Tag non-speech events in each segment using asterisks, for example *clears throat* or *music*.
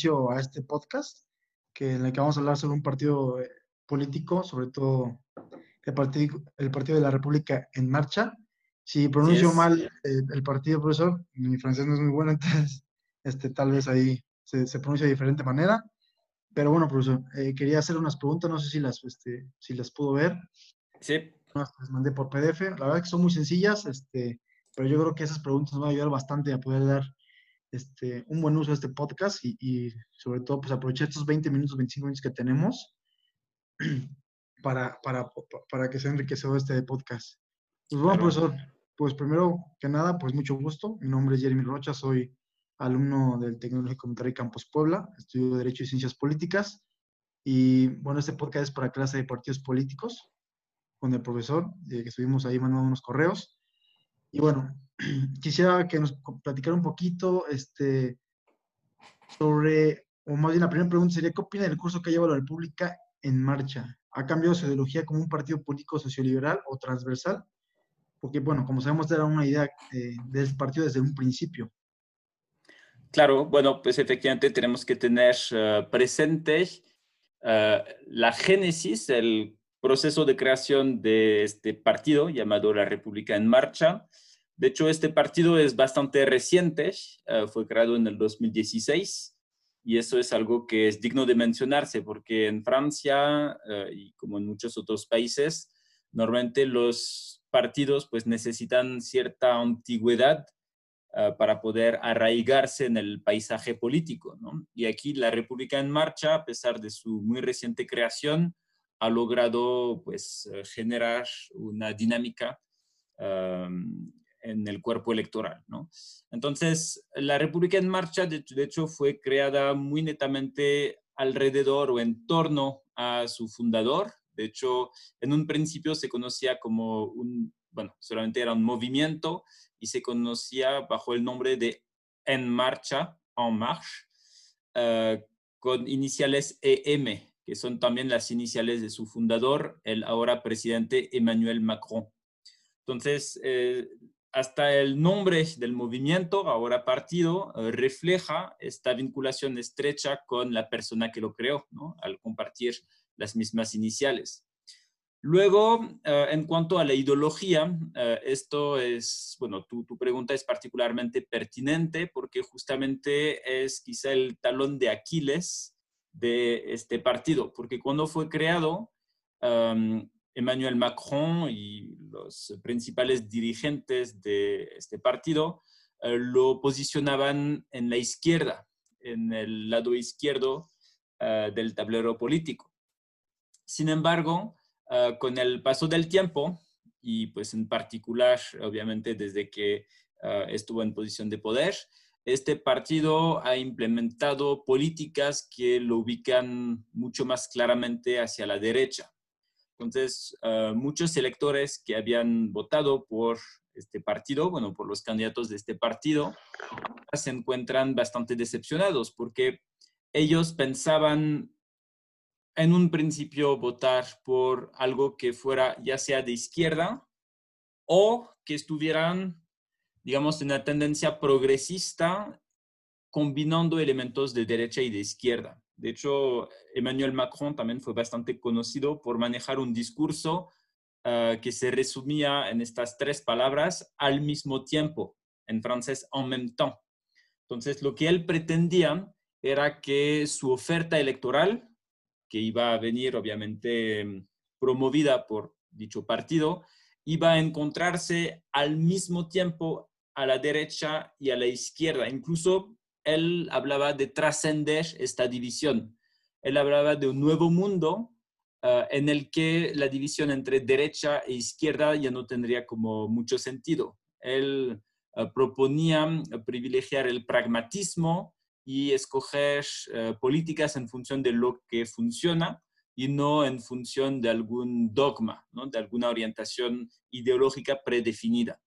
inicio a este podcast, que en el que vamos a hablar sobre un partido eh, político, sobre todo el partido, el partido de la República en Marcha. Si pronuncio mal eh, el partido, profesor, mi francés no es muy bueno, *laughs* entonces este, tal vez ahí se, se pronuncia de diferente manera. Pero bueno, profesor, eh, quería hacer unas preguntas, no sé si las, este, si las pudo ver. Sí. Las mandé por PDF. La verdad que son muy sencillas, este, pero yo creo que esas preguntas nos van a ayudar bastante a poder dar este, un buen uso a este podcast y, y sobre todo pues aprovechar estos 20 minutos, 25 minutos que tenemos *clears throat* para, para, para que sea enriquecedor este podcast. Pues bueno, profesor, pues primero que nada, pues mucho gusto. Mi nombre es Jeremy Rocha, soy alumno del Tecnológico Monterrey Campus Puebla, estudio Derecho y Ciencias Políticas. Y bueno, este podcast es para clase de partidos políticos con el profesor, eh, que estuvimos ahí mandando unos correos. Y bueno, *clears throat* quisiera que nos platicara un poquito este, sobre, o más bien la primera pregunta sería, ¿qué opina del curso que lleva la República en marcha? ¿Ha cambiado su ideología como un partido político socioliberal o transversal? Porque, bueno, como sabemos, era una idea eh, del partido desde un principio. Claro, bueno, pues efectivamente tenemos que tener uh, presente uh, la génesis, el proceso de creación de este partido llamado la República en Marcha. De hecho, este partido es bastante reciente, uh, fue creado en el 2016 y eso es algo que es digno de mencionarse porque en Francia y como en muchos otros países, normalmente los partidos pues necesitan cierta antigüedad uh, para poder arraigarse en el paisaje político. ¿no? Y aquí la República en Marcha, a pesar de su muy reciente creación, ha logrado pues, eh, generar una dinámica en el cuerpo electoral. ¿no? Entonces, la República en Marcha, de, hecho, fue creada muy netamente alrededor o en torno a su fundador. De hecho, en un principio se conocía como un, bueno, solamente era un movimiento y se conocía bajo el nombre de En Marcha, En Marche, uh, con iniciales EM, que son también las iniciales de su fundador, el ahora presidente Emmanuel Macron. Entonces, eh, hasta el nombre del movimiento, ahora partido, eh, refleja esta vinculación estrecha con la persona que lo creó, al compartir las mismas iniciales. Luego, uh, en cuanto a la ideología, esto es, bueno, tu, pregunta es particularmente pertinente porque justamente es quizá el talón de Aquiles de este partido, porque cuando fue creado, Emmanuel Macron y los principales dirigentes de este partido uh, lo posicionaban en la izquierda, en el lado izquierdo del tablero político. Sin embargo, uh, con el paso del tiempo y pues en particular, obviamente, desde que estuvo en posición de poder, este partido ha implementado políticas que lo ubican mucho más claramente hacia la derecha. Entonces, uh, muchos electores que habían votado por este partido, bueno, por los candidatos de este partido, se encuentran bastante decepcionados porque ellos pensaban en un principio votar por algo que fuera ya sea de izquierda o que estuvieran, digamos, una tendencia progresista combinando elementos de derecha y de izquierda. De hecho, Emmanuel Macron también fue bastante conocido por manejar un discurso uh, que se resumía en estas tres palabras al mismo tiempo, en francés, en même temps. Entonces, lo que él pretendía era que su oferta electoral que iba a venir obviamente mm, promovida por dicho partido, iba a encontrarse al mismo tiempo a la derecha y a la izquierda. Incluso él hablaba de trascender esta división. Él hablaba de un nuevo mundo uh, en el que la división entre derecha e izquierda ya no tendría como mucho sentido. Él uh, proponía uh, privilegiar el pragmatismo y escoger políticas en función de lo que funciona y no en función de algún dogma, ¿no? de alguna orientación ideológica predefinida.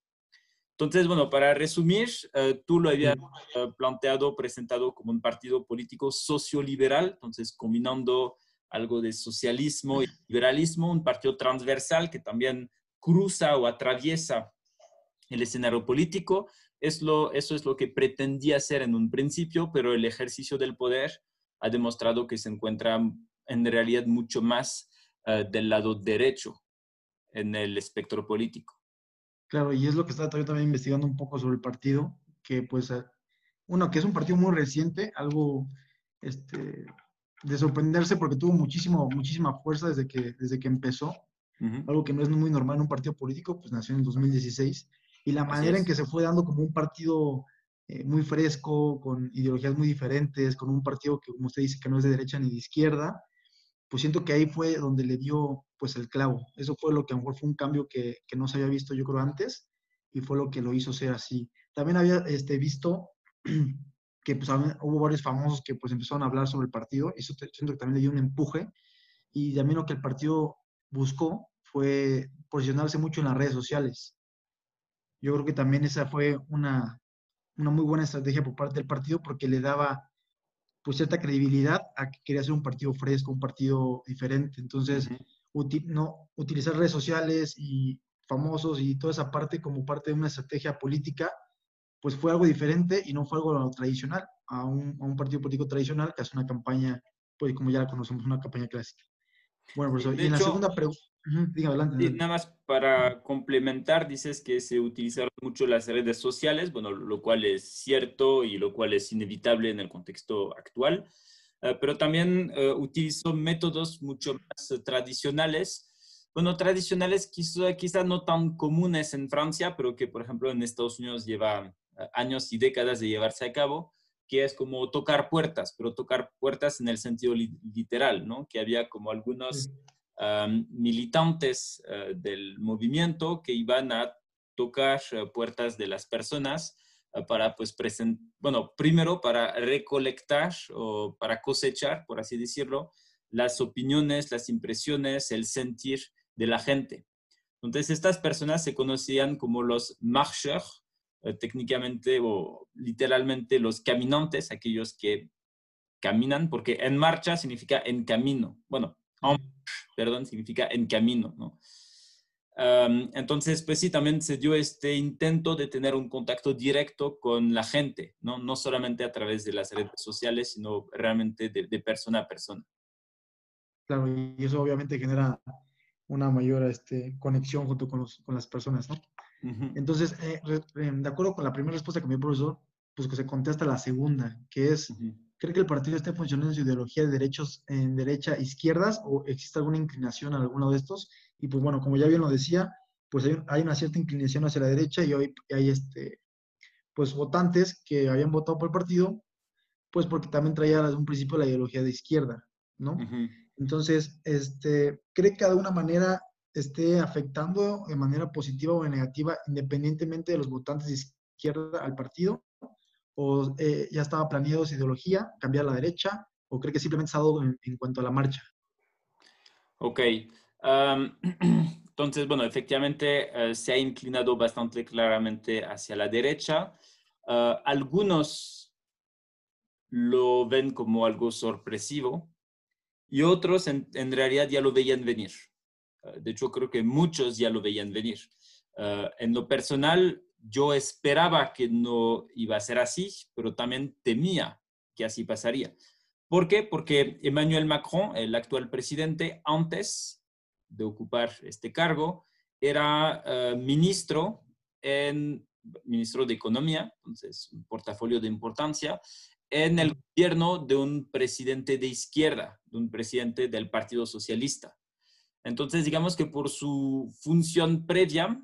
Entonces, bueno, para resumir, uh, tú lo habías uh, planteado, presentado como un partido político socioliberal, entonces combinando algo de socialismo y liberalismo, un partido transversal que también cruza o atraviesa el escenario político. Es lo, eso es lo que pretendía hacer en un principio, pero el ejercicio del poder ha demostrado que se encuentra en realidad mucho más eh, del lado derecho en el espectro político. Claro, y es lo que estaba también investigando un poco sobre el partido, que pues, uno, que es un partido muy reciente, algo este, de sorprenderse porque tuvo muchísimo, muchísima fuerza desde que, desde que empezó, algo que no es muy normal en un partido político, pues nació en 2016 y la manera en que se fue dando como un partido eh, muy fresco, con ideologías muy diferentes, con un partido que, como usted dice, que no es de derecha ni de izquierda, pues siento que ahí fue donde le dio pues el clavo. Eso fue lo que a lo mejor fue un cambio que, que no se había visto yo creo antes y fue lo que lo hizo ser así. También había este, visto *clears throat* que pues hubo varios famosos que pues empezaron a hablar sobre el partido eso siento que también le dio un empuje y también lo que el partido buscó fue posicionarse mucho en las redes sociales. Yo creo que también esa fue una, una muy buena estrategia por parte del partido porque le daba pues cierta credibilidad a que quería ser un partido fresco, un partido diferente. Entonces, no, utilizar redes sociales y famosos y toda esa parte como parte de una estrategia política, pues fue algo diferente y no fue algo tradicional, a un, a un partido político tradicional que hace una campaña, pues como ya la conocemos, una campaña clásica. Bueno, profesor, y en la segunda pregunta nada más para complementar, dices que se utilizaron mucho las redes sociales, bueno, lo cual es cierto y lo cual es inevitable en el contexto actual, eh, pero también uh, utilizó métodos mucho más eh, tradicionales, bueno, tradicionales quizá, quizá no tan comunes en Francia, pero que, por ejemplo, en Estados Unidos lleva años y décadas de llevarse a cabo, que es como tocar puertas, pero tocar puertas en el sentido literal, ¿no? Que había como algunos militantes eh, del movimiento que iban a tocar eh, puertas de las personas eh, para, pues, bueno, primero para recolectar o para cosechar, por así decirlo, las opiniones, las impresiones, el sentir de la gente. Entonces, estas personas se conocían como los marcheurs, técnicamente o literalmente los caminantes, aquellos que caminan, porque en marcha significa en camino. Bueno, perdón, significa en camino, ¿no? entonces, pues sí, también se dio este intento de tener un contacto directo con la gente, ¿no? No solamente a través de las redes sociales, sino realmente de, persona a persona. Claro, y eso obviamente genera una mayor este, conexión junto con, las personas, ¿no? Entonces, eh, em, de acuerdo con la primera respuesta que me dio el profesor, pues que se contesta la segunda, que es, ¿Cree que el partido esté funcionando en su ideología de derechos en derecha izquierdas o existe alguna inclinación a alguno de estos? Y pues bueno, como ya bien lo decía, pues hay, una cierta inclinación hacia la derecha y hoy hay este, pues votantes que habían votado por el partido, pues porque también traía desde un principio la ideología de izquierda, ¿no? Entonces, este, ¿cree que de alguna manera esté afectando de manera positiva o negativa, independientemente de los votantes de izquierda al partido? ¿O eh, ya estaba planeado esa ideología, cambiar a la derecha? ¿O cree que simplemente ha dado en, cuanto a la marcha? Ok. *clears throat* entonces, bueno, efectivamente eh, se ha inclinado bastante claramente hacia la derecha. Ah, algunos lo ven como algo sorpresivo y otros en, realidad ya lo veían venir. Ah, de hecho, creo que muchos ya lo veían venir. Ah, en lo personal, yo esperaba que no iba a ser así, pero también temía que así pasaría. ¿Por qué? Porque Emmanuel Macron, el actual presidente, antes de ocupar este cargo, era eh, ministro en ministro de Economía, entonces un portafolio de importancia, en el gobierno de un presidente de izquierda, de un presidente del Partido Socialista. Entonces, digamos que por su función previa,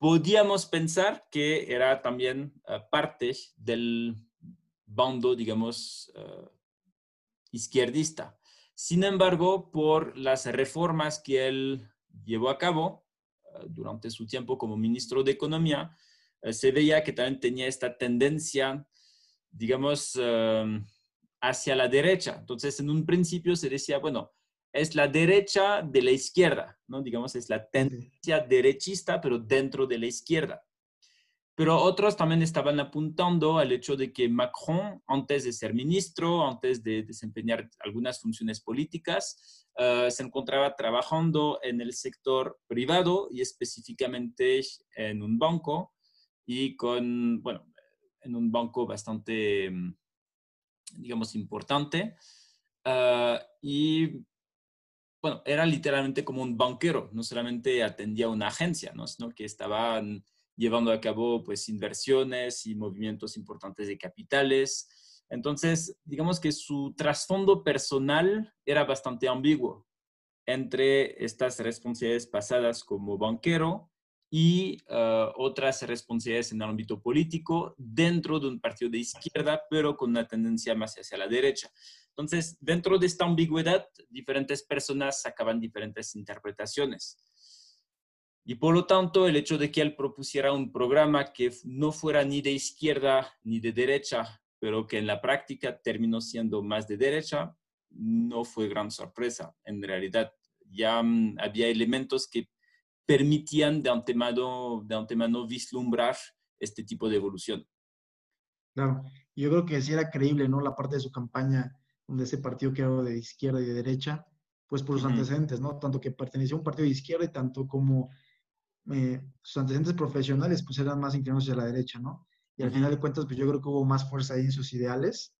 podíamos pensar que era también eh, parte del bando, digamos, eh, izquierdista. Sin embargo, por las reformas que él llevó a cabo eh, durante su tiempo como ministro de Economía, se veía que también tenía esta tendencia, digamos, hacia la derecha. Entonces, en un principio se decía, bueno, es la derecha de la izquierda, ¿no? Digamos, es la tendencia derechista, pero dentro de la izquierda. Pero otros también estaban apuntando al hecho de que Macron, antes de ser ministro, antes de desempeñar algunas funciones políticas, eh, se encontraba trabajando en el sector privado y específicamente en un banco. y con, bueno, en un banco bastante, mm, digamos, importante. Ah, y bueno, era literalmente como un banquero, no solamente atendía una agencia, ¿no? sino que estaban llevando a cabo pues inversiones y movimientos importantes de capitales. Entonces, digamos que su trasfondo personal era bastante ambiguo entre estas responsabilidades pasadas como banquero y ah, otras responsabilidades en el ámbito político dentro de un partido de izquierda, pero con una tendencia más hacia la derecha. Entonces, dentro de esta ambigüedad, diferentes personas sacaban diferentes interpretaciones. Y por lo tanto, el hecho de que él propusiera un programa que no fuera ni de izquierda ni de derecha, pero que en la práctica terminó siendo más de derecha, no fue gran sorpresa. En realidad, ya mm, había elementos que permitían de antemano, de antemano vislumbrar este tipo de evolución. Claro, yo creo que sí era creíble, ¿no? La parte de su campaña, donde ese partido que era de izquierda y de derecha, pues por sus antecedentes, ¿no? Tanto que pertenecía a un partido de izquierda y tanto como eh, sus antecedentes profesionales, pues eran más inclinados hacia la derecha, ¿no? Y al final de cuentas, pues yo creo que hubo más fuerza ahí en sus ideales,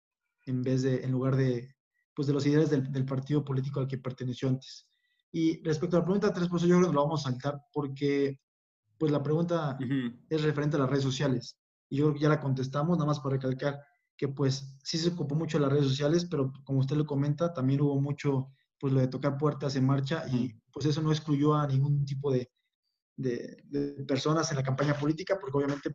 en vez de, en lugar de, pues de los ideales del, del partido político al que perteneció antes. Y respecto a la pregunta 3, pues yo creo que lo vamos a saltar porque pues la pregunta es referente a las redes sociales. Y yo creo que ya la contestamos, nada más para recalcar que pues sí se ocupó mucho de las redes sociales, pero como usted lo comenta, también hubo mucho pues lo de tocar puertas en marcha y pues eso no excluyó a ningún tipo de, de, personas en la campaña política, porque obviamente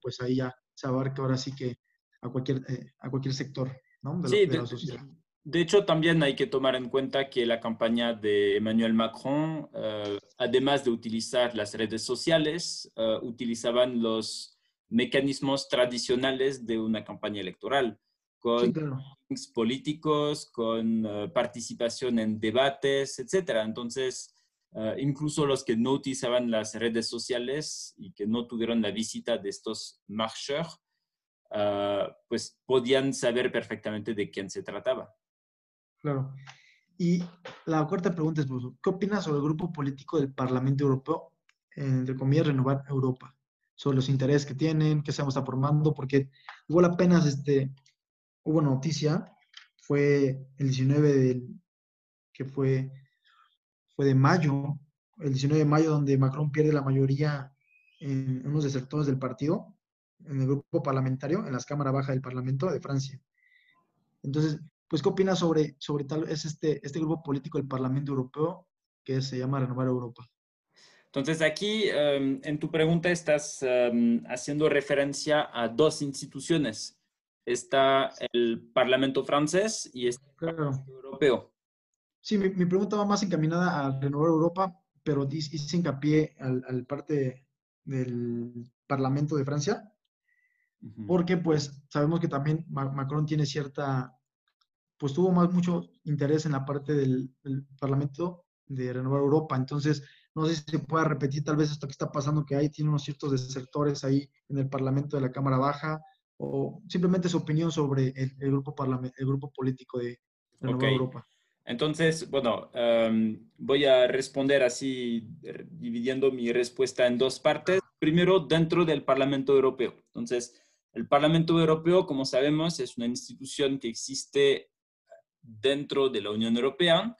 pues ahí ya se abarca ahora sí que a cualquier, eh, a cualquier sector ¿no? de, la, sociedad. De hecho, también hay que tomar en cuenta que la campaña de Emmanuel Macron, eh, además de utilizar las redes sociales, eh, utilizaban los mecanismos tradicionales de una campaña electoral, con políticos, con eh, participación en debates, etc. Entonces, incluso los que no utilizaban las redes sociales y que no tuvieron la visita de estos marcheurs, pues podían saber perfectamente de quién se trataba. Claro. Y la cuarta pregunta es, ¿qué opinas sobre el grupo político del Parlamento Europeo, entre comillas, Renovar Europa? Sobre los intereses que tienen, qué se está formando, porque igual apenas este, hubo noticia, fue el 19 de, que fue, fue de mayo, el 19 de mayo, donde Macron pierde la mayoría en unos de sectores del partido, en el grupo parlamentario, en las cámaras bajas del Parlamento de Francia. Entonces, pues, ¿qué opinas sobre, sobre tal es este, este grupo político del Parlamento Europeo que se llama Renovar Europa? Entonces, aquí em, en tu pregunta estás em, haciendo referencia a dos instituciones. Está el Parlamento francés y el Parlamento Europeo. Sí, mi, mi, pregunta va más encaminada a Renovar Europa, pero hice hincapié al, al parte del Parlamento de Francia, porque pues sabemos que también Macron tiene cierta pues tuvo más mucho interés en la parte del, Parlamento de Renovar Europa. Entonces, no sé si se pueda repetir tal vez esto que está pasando, que hay, tiene unos ciertos sectores ahí en el Parlamento de la Cámara Baja, o simplemente su opinión sobre el, grupo, el grupo político de Renovar Europa. Entonces, bueno, em, voy a responder así, dividiendo mi respuesta en dos partes. Primero, dentro del Parlamento Europeo. Entonces, el Parlamento Europeo, como sabemos, es una institución que existe dentro de la Unión Europea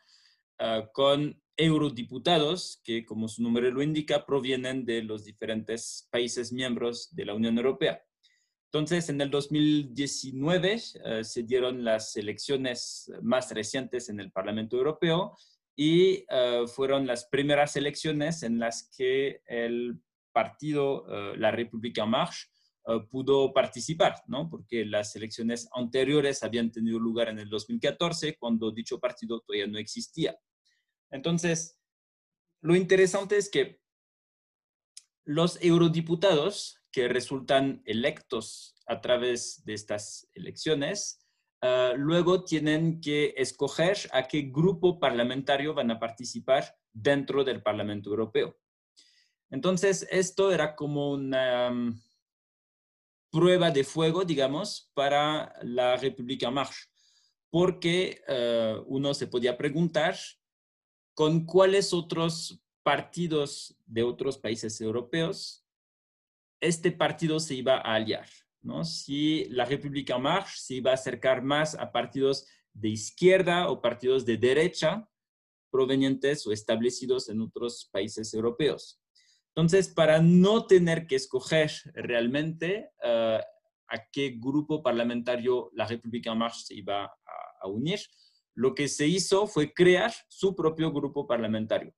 ah, con eurodiputados que, como su nombre lo indica, provienen de los diferentes países miembros de la Unión Europea. Entonces, en el 2019 ah, se dieron las elecciones más recientes en el Parlamento Europeo y ah, fueron las primeras elecciones en las que el partido La República En Marche eh, pudo participar, ¿no? Porque las elecciones anteriores habían tenido lugar en el 2014, cuando dicho partido todavía no existía. Entonces, lo interesante es que los eurodiputados que resultan electos a través de estas elecciones, eh, luego tienen que escoger a qué grupo parlamentario van a participar dentro del Parlamento Europeo. Entonces, esto era como una prueba de fuego, digamos, para la República En porque eh, uno se podía preguntar con cuáles otros partidos de otros países europeos este partido se iba a aliar, ¿no? Si la República En Marche se iba a acercar más a partidos de izquierda o partidos de derecha provenientes o establecidos en otros países europeos. Entonces, para no tener que escoger realmente eh, a qué grupo parlamentario la República En Marche se iba a unir, lo que se hizo fue crear su propio grupo parlamentario.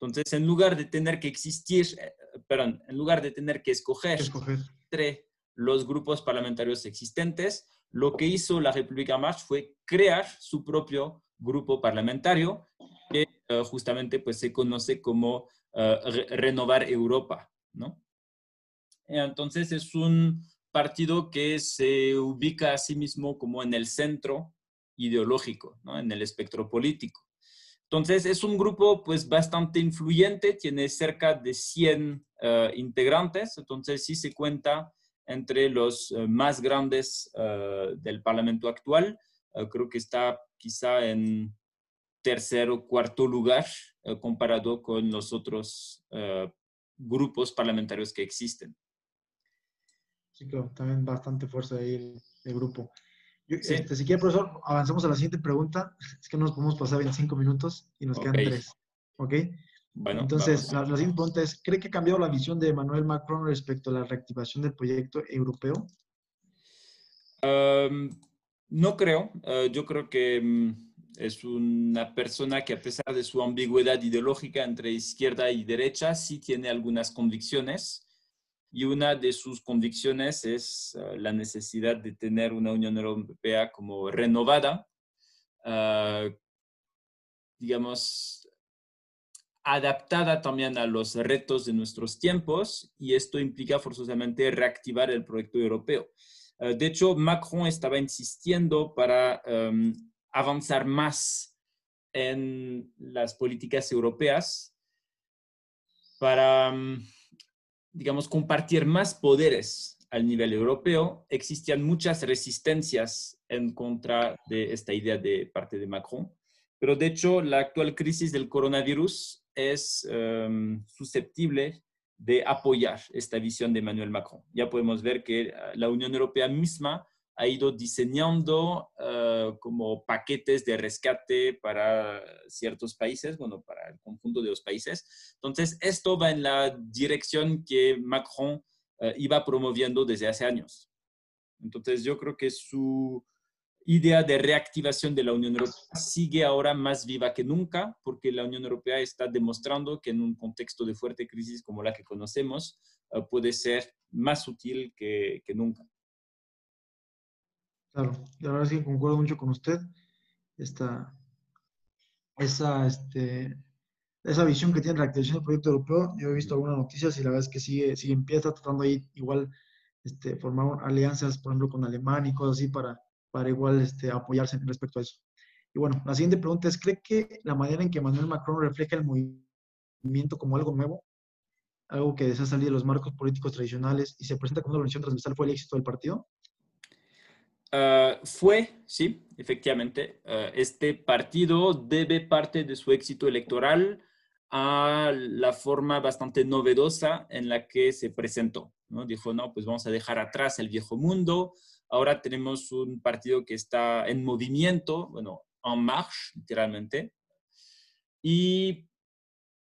Entonces, en lugar de tener que existir, eh, perdón, en lugar de tener que escoger, entre los grupos parlamentarios existentes, lo que hizo la República March fue crear su propio grupo parlamentario que eh, justamente pues, se conoce como eh, Renovar Europa, ¿no? Entonces es un partido que se ubica a sí mismo como en el centro ideológico, en el espectro político. Entonces, es un grupo pues bastante influyente, tiene cerca de 100 eh, integrantes, entonces sí se cuenta entre los eh, más grandes eh, del Parlamento actual. creo que está quizá en tercer o cuarto lugar comparado con los otros grupos parlamentarios que existen. Sí, claro, también bastante fuerza ahí el grupo. Este, si quiere, profesor, avanzamos a la siguiente pregunta. Es que no nos podemos pasar 25 minutos y nos quedan tres. ¿Ok? Bueno, Entonces, la, siguiente pregunta es, ¿cree que ha cambiado la visión de Emmanuel Macron respecto a la reactivación del proyecto europeo? no creo. Ah, yo creo que mm, es una persona que a pesar de su ambigüedad ideológica entre izquierda y derecha, sí tiene algunas convicciones y una de sus convicciones es ah, la necesidad de tener una Unión Europea como renovada, ah, digamos, adaptada también a los retos de nuestros tiempos y esto implica forzosamente reactivar el proyecto europeo. Ah, de hecho, Macron estaba insistiendo para avanzar más en las políticas europeas para digamos, compartir más poderes al nivel europeo, existían muchas resistencias en contra de esta idea de parte de Macron. Pero de hecho, la actual crisis del coronavirus es em, susceptible de apoyar esta visión de Emmanuel Macron. Ya podemos ver que eh, la Unión Europea misma ha ido diseñando eh, como paquetes de rescate para ciertos países, bueno, para el conjunto de los países. Entonces, esto va en la dirección que Macron eh, iba promoviendo desde hace años. Entonces, yo creo que su idea de reactivación de la Unión Europea sigue ahora más viva que nunca, porque la Unión Europea está demostrando que en un contexto de fuerte crisis como la que conocemos, eh, puede ser más útil que, que nunca. Claro, la verdad es que concuerdo mucho con usted. Esta, esa, este, esa visión que tiene la activación del proyecto europeo, yo he visto algunas noticias y la verdad es que sigue, sigue empieza tratando ahí igual este, formar alianzas, por ejemplo, con Alemania y cosas así para, para igual este, apoyarse respecto a eso. Y bueno, la siguiente pregunta es, ¿cree que la manera en que Manuel Macron refleja el movimiento como algo nuevo, algo que desea salir de los marcos políticos tradicionales y se presenta como una organización transversal fue el éxito del partido? Ah, fue, sí, efectivamente, ah, este partido debe parte de su éxito electoral a la forma bastante novedosa en la que se presentó. ¿no? Dijo, no, pues vamos a dejar atrás el viejo mundo. Ahora tenemos un partido que está en movimiento, bueno, en marche, literalmente. Y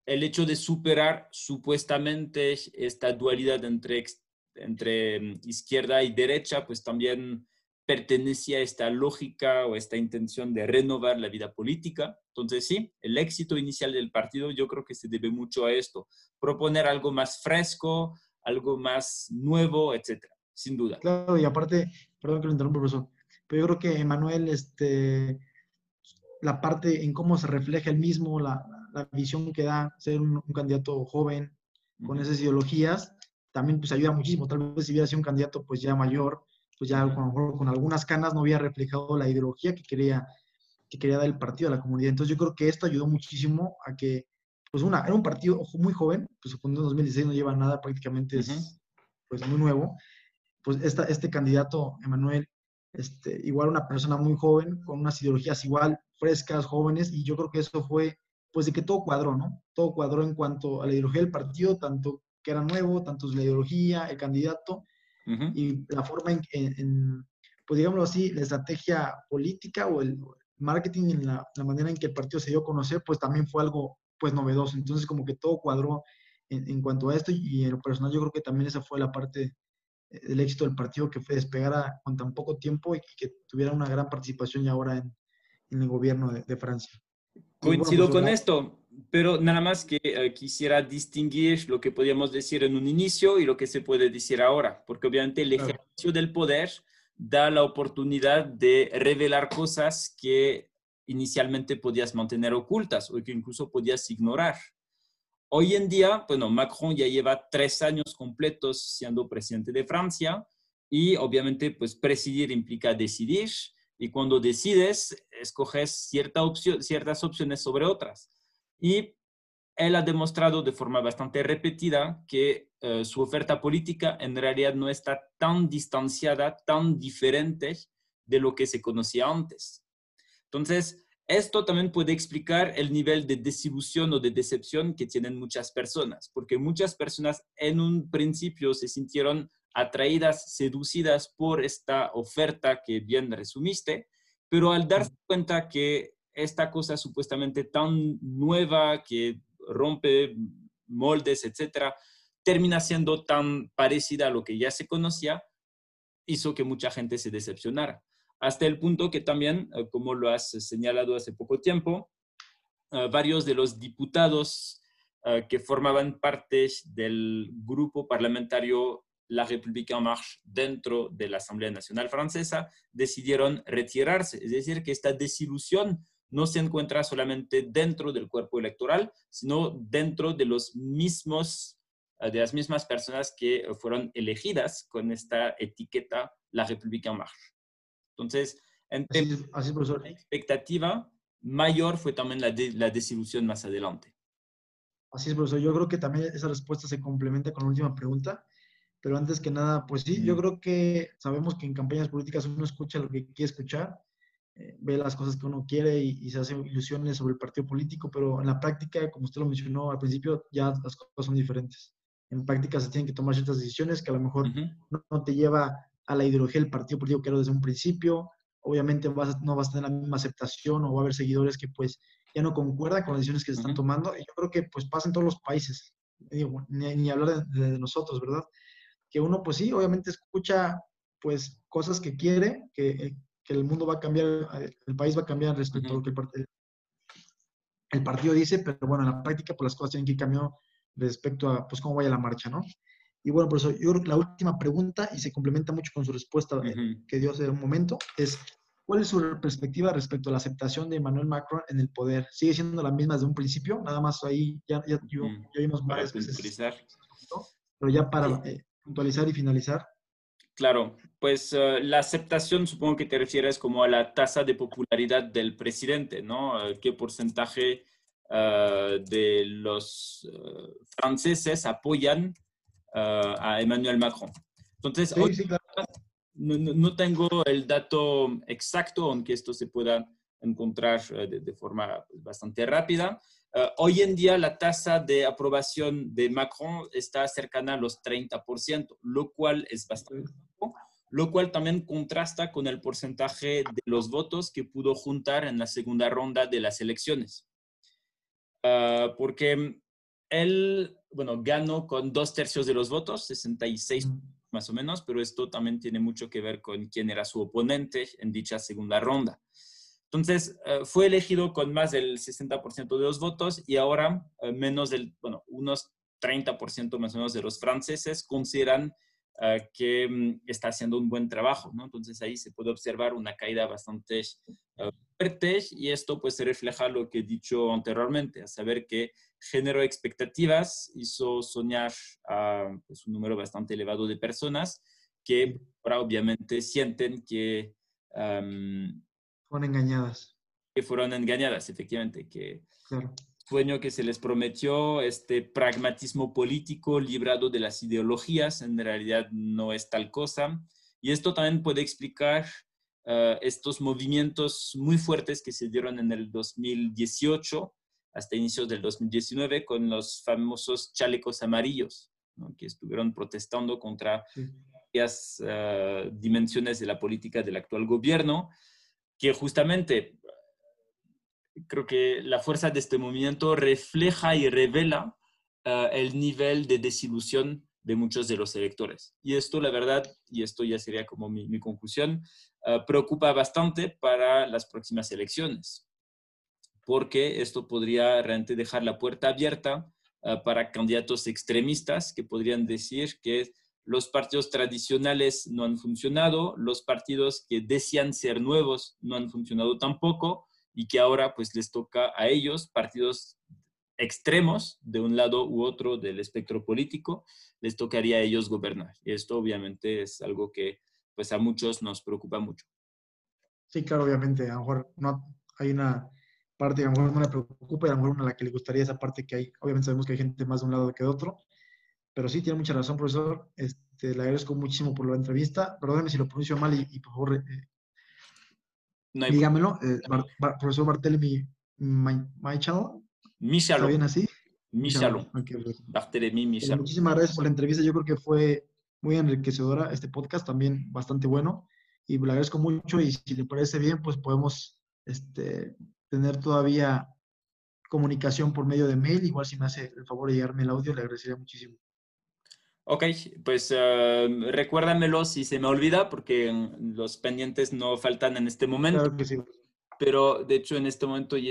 el hecho de superar supuestamente esta dualidad entre, entre mm, izquierda y derecha, pues también pertenecía a esta lógica o esta intención de renovar la vida política. Entonces, sí, el éxito inicial del partido yo creo que se debe mucho a esto, proponer algo más fresco, algo más nuevo, etcétera, sin duda. Claro, y aparte, perdón que lo interrumpa, profesor, pero yo creo que Emanuel, este, la parte en cómo se refleja el mismo, la, la visión que da ser un, candidato joven con esas ideologías, también pues ayuda muchísimo. Tal vez si hubiera sido un candidato pues ya mayor, pues ya con, con algunas canas no había reflejado la ideología que quería, que quería dar el partido a la comunidad. Entonces yo creo que esto ayudó muchísimo a que, pues una, era un partido muy joven, pues en 2016 no lleva nada, prácticamente es pues muy nuevo. Pues esta, este candidato, Emanuel, este, igual una persona muy joven, con unas ideologías igual frescas, jóvenes, y yo creo que eso fue, pues de que todo cuadró, ¿no? Todo cuadró en cuanto a la ideología del partido, tanto que era nuevo, tanto la ideología, el candidato y la forma en, pues digámoslo así, la estrategia política o el marketing en la, manera en que el partido se dio a conocer, pues también fue algo pues novedoso. Entonces como que todo cuadró en, cuanto a esto y en lo personal yo creo que también esa fue la parte eh, del éxito del partido que fue despegar con tan poco tiempo y que tuviera una gran participación ya ahora en, el gobierno de, Francia. Coincido pues, con esto, pero nada más que eh, quisiera distinguir lo que podíamos decir en un inicio y lo que se puede decir ahora, porque obviamente el ejercicio del poder da la oportunidad de revelar cosas que inicialmente podías mantener ocultas o que incluso podías ignorar. Hoy en día, bueno, Macron ya lleva tres años completos siendo presidente de Francia y obviamente, pues presidir implica decidir y cuando decides, escoges cierta opción, ciertas opciones sobre otras. Y él ha demostrado de forma bastante repetida que eh, su oferta política en realidad no está tan distanciada, tan diferente de lo que se conocía antes. Entonces, esto también puede explicar el nivel de desilusión o de decepción que tienen muchas personas, porque muchas personas en un principio se sintieron atraídas, seducidas por esta oferta que bien resumiste, pero al darse cuenta que esta cosa supuestamente tan nueva que rompe moldes, etcétera, termina siendo tan parecida a lo que ya se conocía, hizo que mucha gente se decepcionara hasta el punto que también, eh, como lo has señalado hace poco tiempo, eh, varios de los diputados eh, que formaban parte del grupo parlamentario La République en Marche dentro de la Asamblea Nacional Francesa decidieron retirarse. Es decir, que esta desilusión no se encuentra solamente dentro del cuerpo electoral, sino dentro de los mismos de las mismas personas que fueron elegidas con esta etiqueta La République en Marche. Entonces, en así, la expectativa mayor fue también la, la desilusión más adelante. Así es, profesor. Yo creo que también esa respuesta se complementa con la última pregunta. Pero antes que nada, pues sí, yo creo que sabemos que en campañas políticas uno escucha lo que quiere escuchar, eh, ve las cosas que uno quiere y, se hace ilusiones sobre el partido político, pero en la práctica, como usted lo mencionó al principio, ya las cosas son diferentes. En práctica se tienen que tomar ciertas decisiones que a lo mejor no, te lleva a la ideología del partido político que era desde un principio. Obviamente vas, no vas a tener la misma aceptación o va a haber seguidores que pues ya no concuerdan con las decisiones que se están tomando. Y yo creo que pues pasa en todos los países, ni, hablar de, nosotros, ¿verdad? Que uno pues sí, obviamente escucha pues cosas que quiere, que, que el mundo va a cambiar, el país va a cambiar respecto a lo que el, el, partido dice, pero bueno, en la práctica pues las cosas tienen que ir cambiando respecto a pues cómo vaya la marcha, ¿no? Y bueno, profesor, yo la última pregunta, y se complementa mucho con su respuesta eh, que dio hace un momento, es ¿cuál es su perspectiva respecto a la aceptación de Emmanuel Macron en el poder? ¿Sigue siendo la misma desde un principio? Nada más ahí ya, ya, vimos varias veces. Pero ya para eh, puntualizar y finalizar. Claro, pues eh, la aceptación supongo que te refieres como a la tasa de popularidad del presidente, ¿no? ¿Qué porcentaje de los franceses apoyan a Emmanuel Macron. Entonces, no, tengo el dato exacto, aunque esto se pueda encontrar de, forma bastante rápida. Hoy en día la tasa de aprobación de Macron está cercana a los 30%, lo cual es bastante lo cual también contrasta con el porcentaje de los votos que pudo juntar en la segunda ronda de las elecciones. porque él, bueno, ganó con dos tercios de los votos, 66 más o menos, pero esto también tiene mucho que ver con quién era su oponente en dicha segunda ronda. Entonces, eh, fue elegido con más del 60% de los votos y ahora eh, menos del, bueno, unos 30% más o menos de los franceses consideran eh, que mm, está haciendo un buen trabajo, ¿no? Entonces ahí se puede observar una caída bastante uh, fuerte y esto pues se refleja lo que he dicho anteriormente, a saber que generó expectativas, hizo soñar a pues, un número bastante elevado de personas que ahora obviamente sienten que... fueron engañadas. Que fueron engañadas, efectivamente, que claro sueño que se les prometió, este pragmatismo político librado de las ideologías, en realidad no es tal cosa. Y esto también puede explicar eh, estos movimientos muy fuertes que se dieron en el 2018 hasta inicios del 2019 con los famosos chalecos amarillos. que estuvieron protestando contra las eh, dimensiones de la política del actual gobierno, que justamente creo que la fuerza de este movimiento refleja y revela eh, el nivel de desilusión de muchos de los electores. Y esto, la verdad, y esto ya sería como mi, conclusión, eh, preocupa bastante para las próximas elecciones, porque esto podría realmente dejar la puerta abierta eh, para candidatos extremistas que podrían decir que los partidos tradicionales no han funcionado, los partidos que decían ser nuevos no han funcionado tampoco y que ahora pues les toca a ellos, partidos extremos de un lado u otro del espectro político, les tocaría a ellos gobernar. Y esto obviamente es algo que pues a muchos nos preocupa mucho. Sí, claro, obviamente, a lo mejor no hay una parte que a lo mejor no le preocupa y a lo mejor una la que le gustaría esa parte que hay. Obviamente sabemos que hay gente más de un lado que de otro, pero sí tiene mucha razón, profesor. Este, le agradezco muchísimo por la entrevista. Perdóneme si lo pronuncio mal y, por favor, eh, dígamelo. Eh, profesor Bartelmi Maichal. ¿Está bien así? Michalon. Bartelemi Michalon. muchísimas gracias por la entrevista. Yo creo que fue muy enriquecedora este podcast, también bastante bueno. Y le agradezco mucho y si le parece bien, pues podemos este, tener todavía comunicación por medio de mail. Igual si me hace el favor de llegarme el audio, le agradecería muchísimo. Ok, pues uh, recuérdamelo si se me olvida, porque los pendientes no faltan en este momento. Claro que sí. Pero de hecho en este momento ya